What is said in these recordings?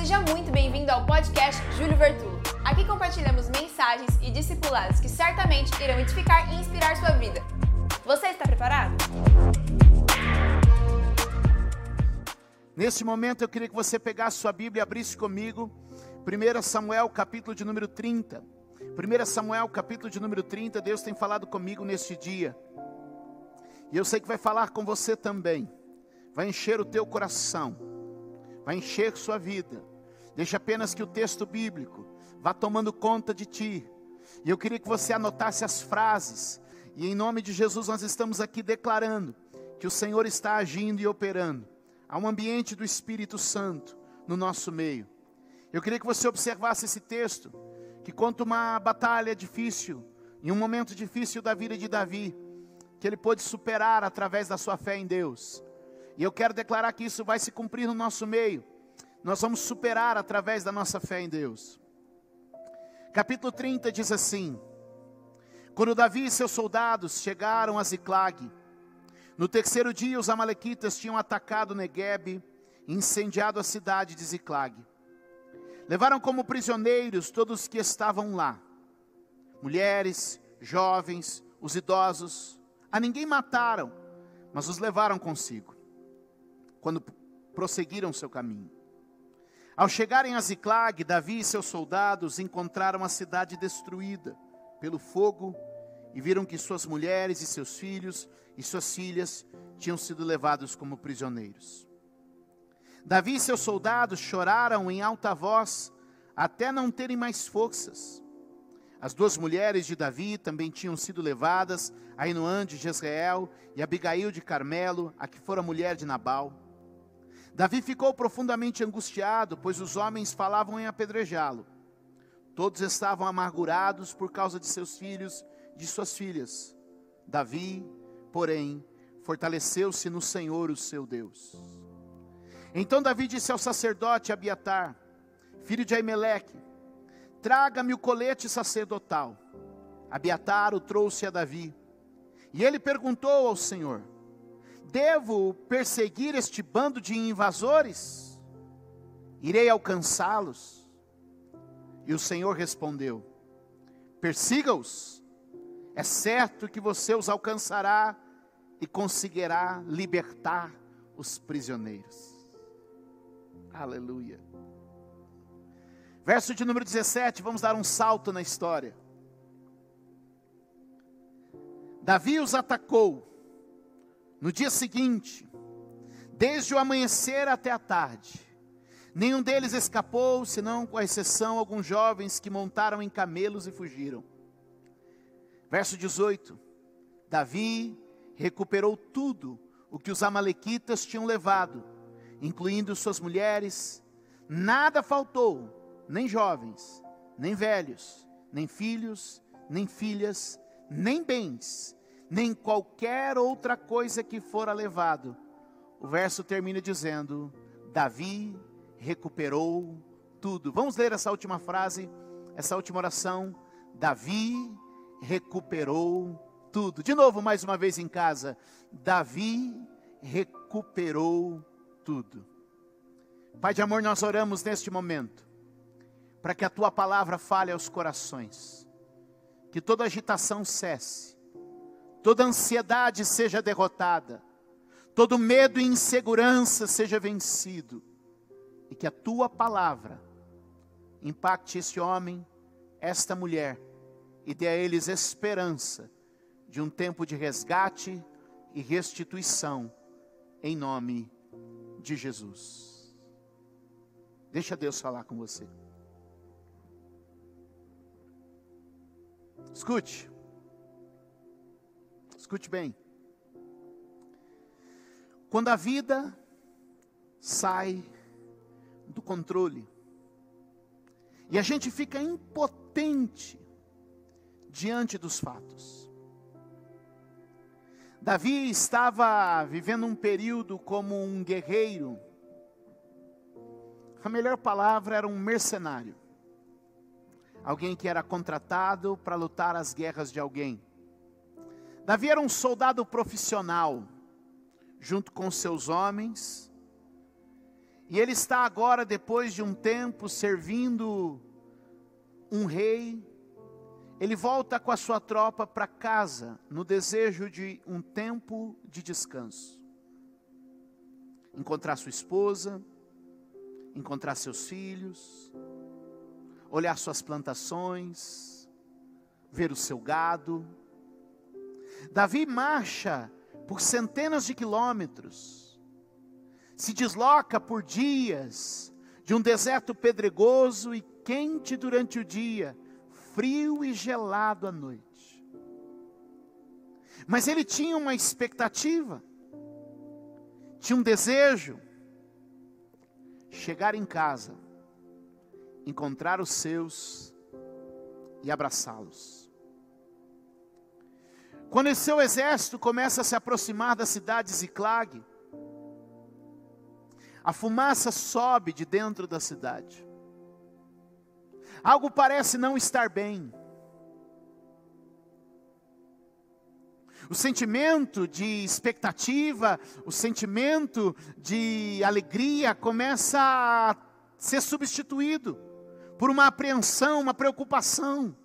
seja muito bem-vindo ao podcast Júlio Vertulo. Aqui compartilhamos mensagens e discipulados que certamente irão edificar e inspirar sua vida. Você está preparado? Neste momento eu queria que você pegasse sua Bíblia e abrisse comigo 1 Samuel, capítulo de número 30. 1 Samuel, capítulo de número 30, Deus tem falado comigo neste dia. E eu sei que vai falar com você também. Vai encher o teu coração. Vai encher sua vida. Deixa apenas que o texto bíblico vá tomando conta de ti. E eu queria que você anotasse as frases. E em nome de Jesus nós estamos aqui declarando que o Senhor está agindo e operando. Há um ambiente do Espírito Santo no nosso meio. Eu queria que você observasse esse texto, que conta uma batalha difícil, em um momento difícil da vida de Davi que ele pôde superar através da sua fé em Deus. E eu quero declarar que isso vai se cumprir no nosso meio. Nós vamos superar através da nossa fé em Deus. Capítulo 30 diz assim: Quando Davi e seus soldados chegaram a Ziclag, no terceiro dia os amalequitas tinham atacado Negueb e incendiado a cidade de Ziclag. Levaram como prisioneiros todos que estavam lá: mulheres, jovens, os idosos, a ninguém mataram, mas os levaram consigo, quando prosseguiram seu caminho. Ao chegarem a Ziclag, Davi e seus soldados encontraram a cidade destruída pelo fogo e viram que suas mulheres e seus filhos e suas filhas tinham sido levados como prisioneiros. Davi e seus soldados choraram em alta voz até não terem mais forças. As duas mulheres de Davi também tinham sido levadas, Ainoã de Jezreel e Abigail de Carmelo, a que fora mulher de Nabal. Davi ficou profundamente angustiado, pois os homens falavam em apedrejá-lo. Todos estavam amargurados por causa de seus filhos de suas filhas. Davi, porém, fortaleceu-se no Senhor, o seu Deus. Então Davi disse ao sacerdote Abiatar, filho de Aimeleque, Traga-me o colete sacerdotal. Abiatar o trouxe a Davi. E ele perguntou ao Senhor: Devo perseguir este bando de invasores? Irei alcançá-los? E o Senhor respondeu: Persiga-os. É certo que você os alcançará e conseguirá libertar os prisioneiros. Aleluia. Verso de número 17, vamos dar um salto na história. Davi os atacou no dia seguinte, desde o amanhecer até a tarde. Nenhum deles escapou, senão com a exceção alguns jovens que montaram em camelos e fugiram. Verso 18: Davi recuperou tudo o que os amalequitas tinham levado, incluindo suas mulheres, nada faltou nem jovens, nem velhos, nem filhos, nem filhas, nem bens, nem qualquer outra coisa que fora levado. O verso termina dizendo: Davi recuperou tudo. Vamos ler essa última frase, essa última oração. Davi recuperou tudo. De novo, mais uma vez em casa. Davi recuperou tudo. Pai de amor, nós oramos neste momento para que a tua palavra fale aos corações, que toda agitação cesse, toda ansiedade seja derrotada, todo medo e insegurança seja vencido, e que a tua palavra impacte esse homem, esta mulher, e dê a eles esperança de um tempo de resgate e restituição, em nome de Jesus. Deixa Deus falar com você. Escute. Escute bem. Quando a vida sai do controle e a gente fica impotente diante dos fatos. Davi estava vivendo um período como um guerreiro. A melhor palavra era um mercenário alguém que era contratado para lutar as guerras de alguém. Davi era um soldado profissional, junto com seus homens, E ele está agora, depois de um tempo, servindo um rei. Ele volta com a sua tropa para casa, no desejo de um tempo de descanso. Encontrar sua esposa, encontrar seus filhos, olhar suas plantações, ver o seu gado. Davi marcha por centenas de quilômetros, se desloca por dias de um deserto pedregoso e quente durante o dia, frio e gelado à noite. Mas ele tinha uma expectativa, tinha um desejo, chegar em casa, encontrar os seus e abraçá-los. Quando o seu exército começa a se aproximar da cidade de Ziclag, a fumaça sobe de dentro da cidade. Algo parece não estar bem. O sentimento de expectativa, o sentimento de alegria começa a ser substituído por uma apreensão, uma preocupação.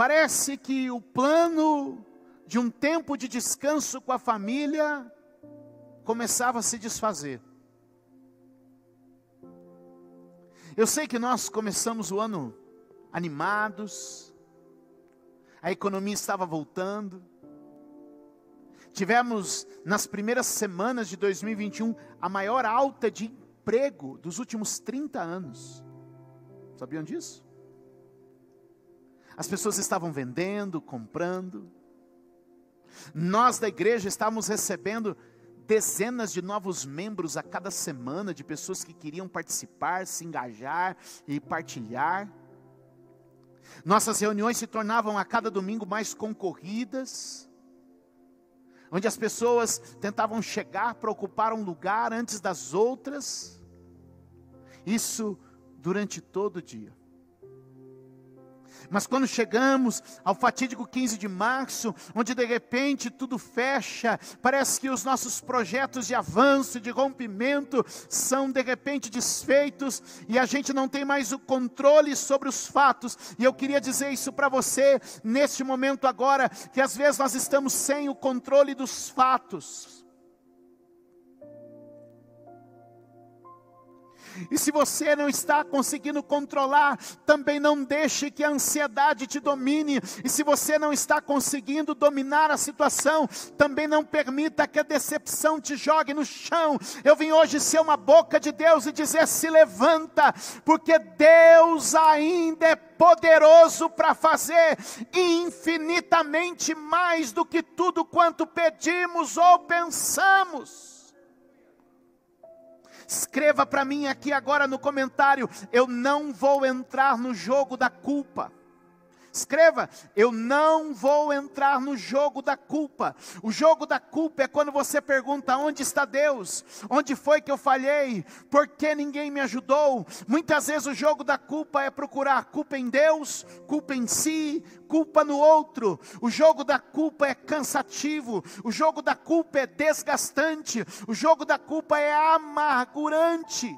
Parece que o plano de um tempo de descanso com a família começava a se desfazer. Eu sei que nós começamos o ano animados, a economia estava voltando. Tivemos nas primeiras semanas de 2021 a maior alta de emprego dos últimos 30 anos. Sabiam disso? As pessoas estavam vendendo, comprando. Nós da igreja estávamos recebendo dezenas de novos membros a cada semana, de pessoas que queriam participar, se engajar e partilhar. Nossas reuniões se tornavam a cada domingo mais concorridas, onde as pessoas tentavam chegar para ocupar um lugar antes das outras. Isso durante todo o dia. Mas quando chegamos ao fatídico 15 de março, onde de repente tudo fecha, parece que os nossos projetos de avanço, de rompimento, são de repente desfeitos e a gente não tem mais o controle sobre os fatos. E eu queria dizer isso para você neste momento agora, que às vezes nós estamos sem o controle dos fatos. E se você não está conseguindo controlar, também não deixe que a ansiedade te domine. E se você não está conseguindo dominar a situação, também não permita que a decepção te jogue no chão. Eu vim hoje ser uma boca de Deus e dizer: se levanta, porque Deus ainda é poderoso para fazer infinitamente mais do que tudo quanto pedimos ou pensamos. Escreva para mim aqui agora no comentário: eu não vou entrar no jogo da culpa. Escreva, eu não vou entrar no jogo da culpa. O jogo da culpa é quando você pergunta: onde está Deus? Onde foi que eu falhei? Por que ninguém me ajudou? Muitas vezes o jogo da culpa é procurar culpa em Deus, culpa em si, culpa no outro. O jogo da culpa é cansativo. O jogo da culpa é desgastante. O jogo da culpa é amargurante.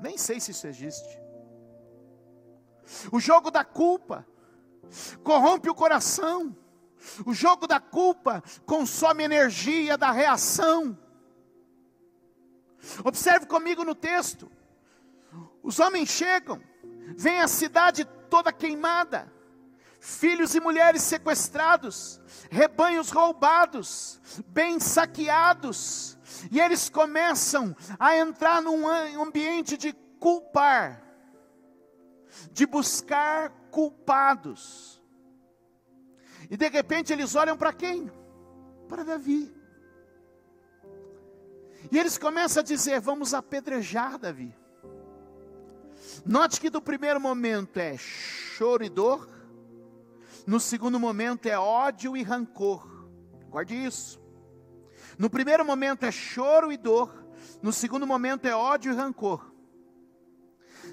Nem sei se isso existe. O jogo da culpa corrompe o coração. O jogo da culpa consome energia da reação. Observe comigo no texto. Os homens chegam, vem a cidade toda queimada, filhos e mulheres sequestrados, rebanhos roubados, bens saqueados, e eles começam a entrar num ambiente de culpar, de buscar culpados. E de repente eles olham para quem? Para Davi. E eles começam a dizer: Vamos apedrejar Davi. Note que do primeiro momento é choro e dor, no segundo momento é ódio e rancor. Guarde isso. No primeiro momento é choro e dor, no segundo momento é ódio e rancor.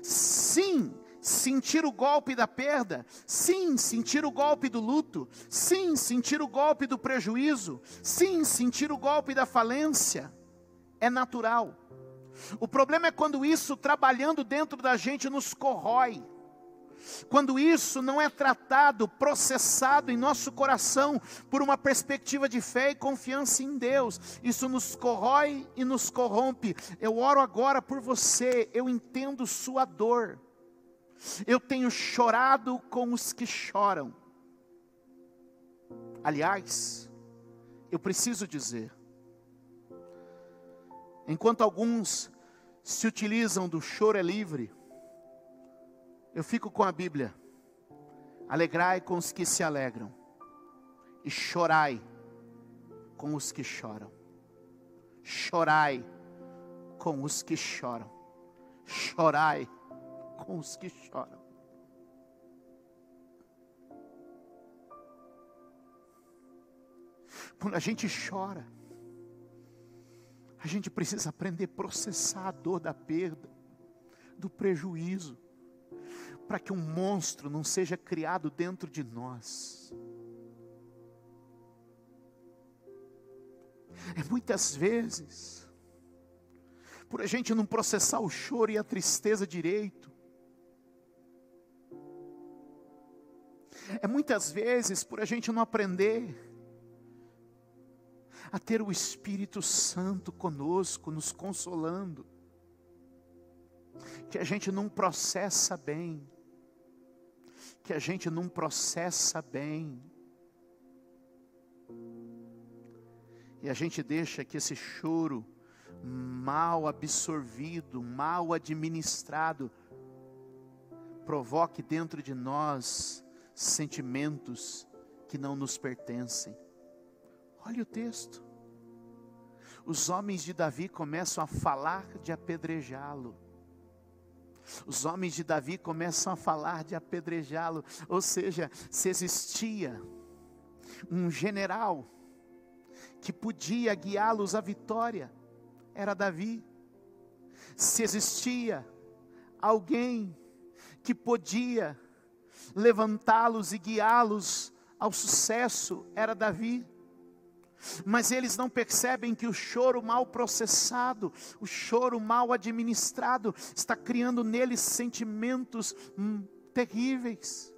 Sim, sentir o golpe da perda, sim, sentir o golpe do luto, sim, sentir o golpe do prejuízo, sim, sentir o golpe da falência, é natural. O problema é quando isso, trabalhando dentro da gente, nos corrói. Quando isso não é tratado, processado em nosso coração por uma perspectiva de fé e confiança em Deus, isso nos corrói e nos corrompe. Eu oro agora por você, eu entendo sua dor. Eu tenho chorado com os que choram. Aliás, eu preciso dizer, enquanto alguns se utilizam do choro é livre, eu fico com a Bíblia. Alegrai com os que se alegram, e chorai com os que choram. Chorai com os que choram. Chorai com os que choram. Quando a gente chora, a gente precisa aprender a processar a dor da perda, do prejuízo para que um monstro não seja criado dentro de nós. É muitas vezes, por a gente não processar o choro e a tristeza direito, é muitas vezes por a gente não aprender a ter o Espírito Santo conosco, nos consolando, que a gente não processa bem que a gente não processa bem. E a gente deixa que esse choro mal absorvido, mal administrado, provoque dentro de nós sentimentos que não nos pertencem. Olha o texto. Os homens de Davi começam a falar de apedrejá-lo. Os homens de Davi começam a falar de apedrejá-lo, ou seja, se existia um general que podia guiá-los à vitória, era Davi. Se existia alguém que podia levantá-los e guiá-los ao sucesso, era Davi. Mas eles não percebem que o choro mal processado, o choro mal administrado, está criando neles sentimentos hum, terríveis.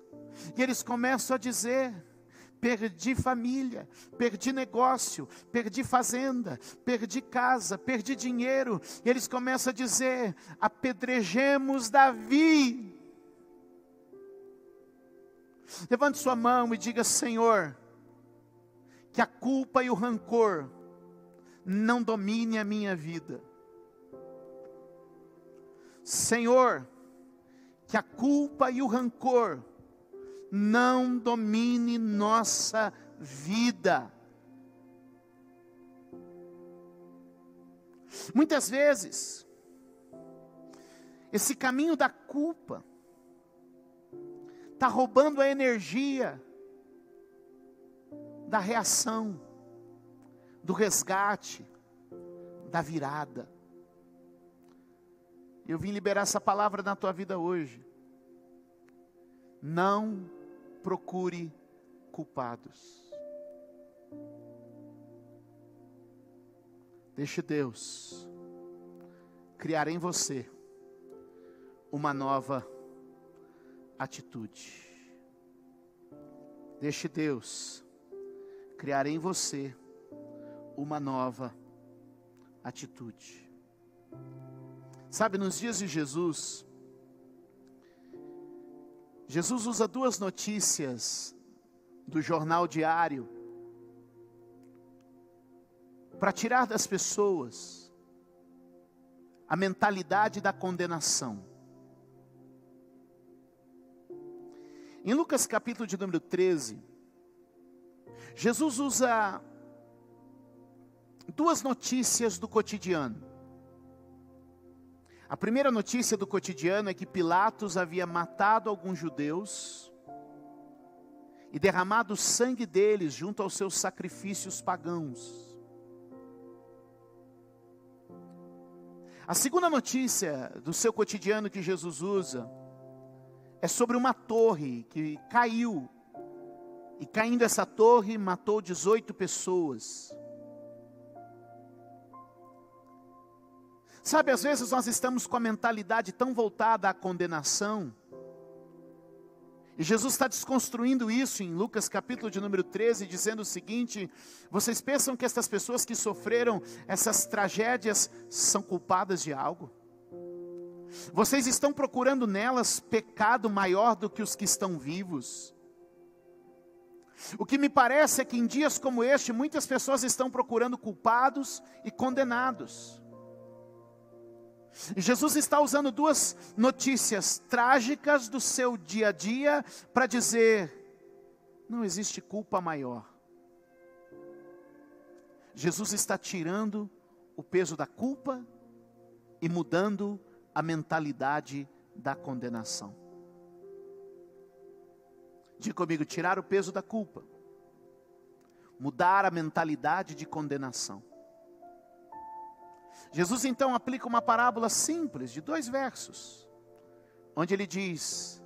E eles começam a dizer: perdi família, perdi negócio, perdi fazenda, perdi casa, perdi dinheiro. E eles começam a dizer: apedrejemos Davi. Levante sua mão e diga: Senhor, que a culpa e o rancor não domine a minha vida. Senhor, que a culpa e o rancor não domine nossa vida. Muitas vezes, esse caminho da culpa está roubando a energia da reação, do resgate, da virada. Eu vim liberar essa palavra na tua vida hoje. Não procure culpados. Deixe Deus criar em você uma nova atitude. Deixe Deus criar em você uma nova atitude. Sabe, nos dias de Jesus, Jesus usa duas notícias do jornal diário para tirar das pessoas a mentalidade da condenação. Em Lucas capítulo de número 13, Jesus usa duas notícias do cotidiano. A primeira notícia do cotidiano é que Pilatos havia matado alguns judeus e derramado o sangue deles junto aos seus sacrifícios pagãos. A segunda notícia do seu cotidiano que Jesus usa é sobre uma torre que caiu. E caindo essa torre, matou 18 pessoas. Sabe, às vezes nós estamos com a mentalidade tão voltada à condenação. E Jesus está desconstruindo isso em Lucas capítulo de número 13, dizendo o seguinte: vocês pensam que essas pessoas que sofreram essas tragédias são culpadas de algo? Vocês estão procurando nelas pecado maior do que os que estão vivos. O que me parece é que em dias como este, muitas pessoas estão procurando culpados e condenados. Jesus está usando duas notícias trágicas do seu dia a dia para dizer: não existe culpa maior. Jesus está tirando o peso da culpa e mudando a mentalidade da condenação. Diga comigo: tirar o peso da culpa, mudar a mentalidade de condenação. Jesus então aplica uma parábola simples de dois versos, onde ele diz: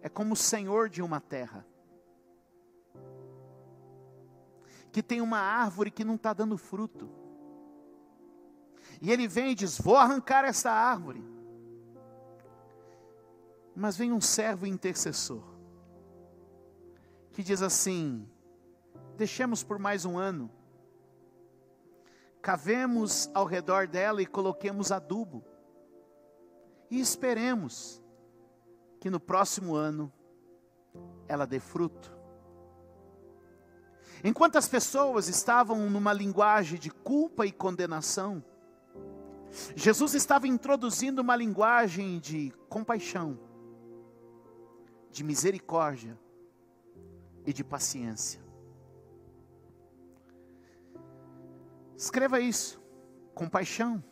é como o senhor de uma terra, que tem uma árvore que não está dando fruto, e ele vem e diz: Vou arrancar essa árvore. Mas vem um servo intercessor, que diz assim: Deixemos por mais um ano, cavemos ao redor dela e coloquemos adubo, e esperemos que no próximo ano ela dê fruto. Enquanto as pessoas estavam numa linguagem de culpa e condenação, Jesus estava introduzindo uma linguagem de compaixão, de misericórdia e de paciência. Escreva isso: compaixão,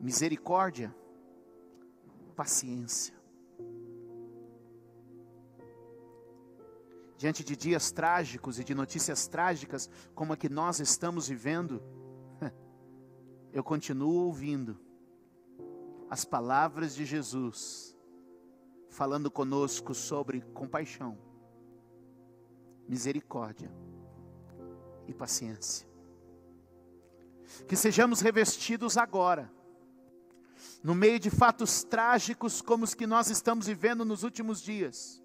misericórdia, paciência. Diante de dias trágicos e de notícias trágicas como a que nós estamos vivendo, eu continuo ouvindo as palavras de Jesus falando conosco sobre compaixão, misericórdia e paciência. Que sejamos revestidos agora, no meio de fatos trágicos como os que nós estamos vivendo nos últimos dias,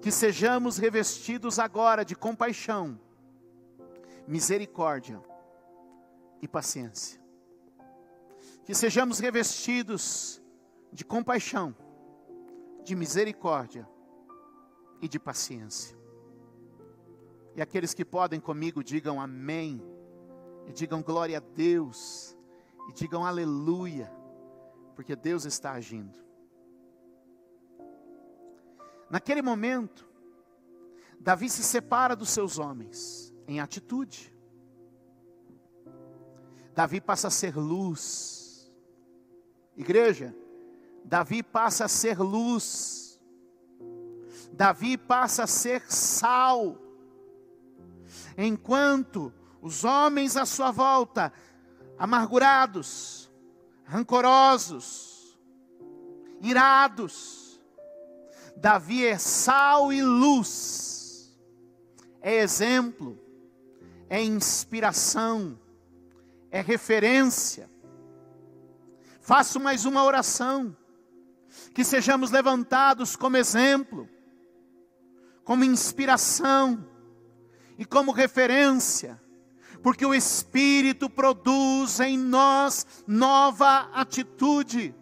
que sejamos revestidos agora de compaixão, misericórdia e paciência que sejamos revestidos de compaixão, de misericórdia e de paciência. E aqueles que podem comigo digam amém, e digam glória a Deus, e digam aleluia, porque Deus está agindo. Naquele momento, Davi se separa dos seus homens em atitude. Davi passa a ser luz Igreja, Davi passa a ser luz, Davi passa a ser sal, enquanto os homens à sua volta, amargurados, rancorosos, irados, Davi é sal e luz, é exemplo, é inspiração, é referência Faço mais uma oração. Que sejamos levantados como exemplo, como inspiração e como referência, porque o Espírito produz em nós nova atitude.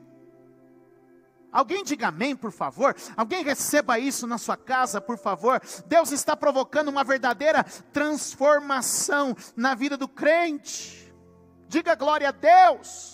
Alguém diga amém, por favor. Alguém receba isso na sua casa, por favor. Deus está provocando uma verdadeira transformação na vida do crente. Diga glória a Deus.